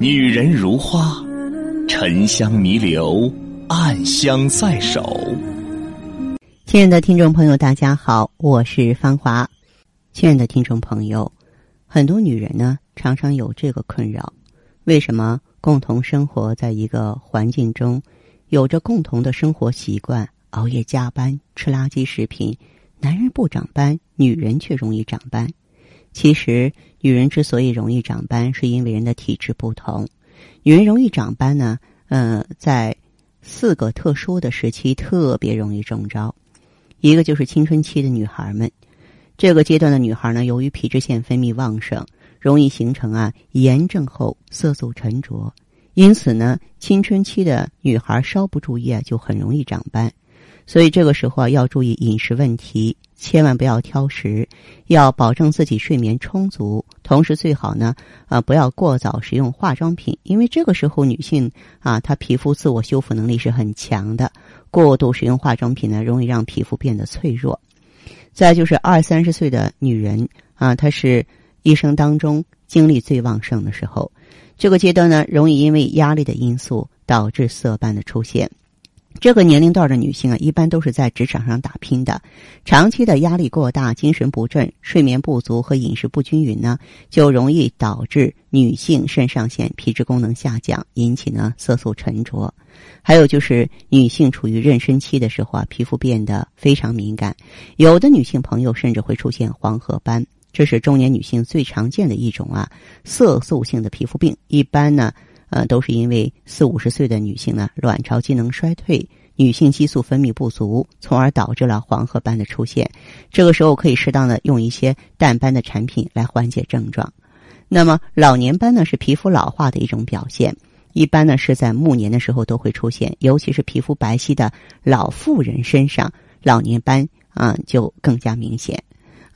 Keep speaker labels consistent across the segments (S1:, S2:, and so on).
S1: 女人如花，沉香弥留，暗香在手。
S2: 亲爱的听众朋友，大家好，我是芳华。亲爱的听众朋友，很多女人呢常常有这个困扰：为什么共同生活在一个环境中，有着共同的生活习惯，熬夜加班、吃垃圾食品，男人不长斑，女人却容易长斑？其实，女人之所以容易长斑，是因为人的体质不同。女人容易长斑呢，呃，在四个特殊的时期特别容易中招。一个就是青春期的女孩们，这个阶段的女孩呢，由于皮脂腺分泌旺盛，容易形成啊炎症后色素沉着，因此呢，青春期的女孩稍不注意啊，就很容易长斑。所以这个时候啊，要注意饮食问题。千万不要挑食，要保证自己睡眠充足，同时最好呢，啊，不要过早使用化妆品，因为这个时候女性啊，她皮肤自我修复能力是很强的，过度使用化妆品呢，容易让皮肤变得脆弱。再就是二三十岁的女人啊，她是一生当中精力最旺盛的时候，这个阶段呢，容易因为压力的因素导致色斑的出现。这个年龄段的女性啊，一般都是在职场上打拼的，长期的压力过大、精神不振、睡眠不足和饮食不均匀呢，就容易导致女性肾上腺皮质功能下降，引起呢色素沉着。还有就是女性处于妊娠期的时候啊，皮肤变得非常敏感，有的女性朋友甚至会出现黄褐斑，这是中年女性最常见的一种啊色素性的皮肤病。一般呢。呃，都是因为四五十岁的女性呢，卵巢机能衰退，女性激素分泌不足，从而导致了黄褐斑的出现。这个时候可以适当的用一些淡斑的产品来缓解症状。那么老年斑呢，是皮肤老化的一种表现，一般呢是在暮年的时候都会出现，尤其是皮肤白皙的老妇人身上，老年斑啊就更加明显。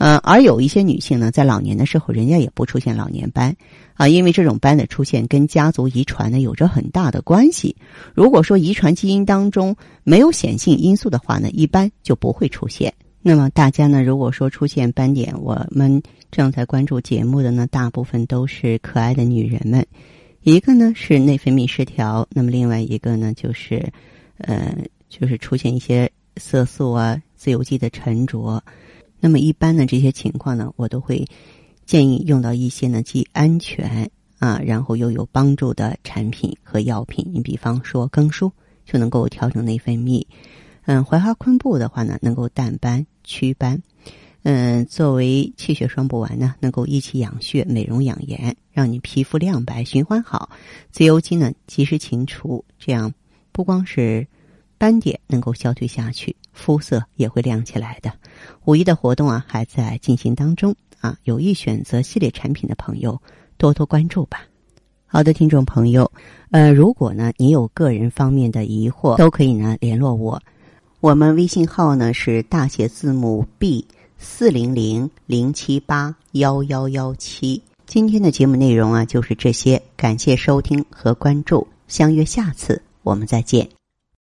S2: 嗯，而有一些女性呢，在老年的时候，人家也不出现老年斑，啊，因为这种斑的出现跟家族遗传呢有着很大的关系。如果说遗传基因当中没有显性因素的话呢，一般就不会出现。那么大家呢，如果说出现斑点，我们正在关注节目的呢，大部分都是可爱的女人们。一个呢是内分泌失调，那么另外一个呢就是，呃，就是出现一些色素啊、自由基的沉着。那么一般的这些情况呢，我都会建议用到一些呢既安全啊，然后又有帮助的产品和药品。你比方说更舒就能够调整内分泌，嗯，槐花昆布的话呢，能够淡斑祛斑，嗯，作为气血双补丸呢，能够益气养血、美容养颜，让你皮肤亮白、循环好。自由基呢及时清除，这样不光是。斑点能够消退下去，肤色也会亮起来的。五一的活动啊还在进行当中啊，有意选择系列产品的朋友多多关注吧。好的，听众朋友，呃，如果呢你有个人方面的疑惑，都可以呢联络我。我们微信号呢是大写字母 B 四零零零七八幺幺幺七。今天的节目内容啊就是这些，感谢收听和关注，相约下次我们再见。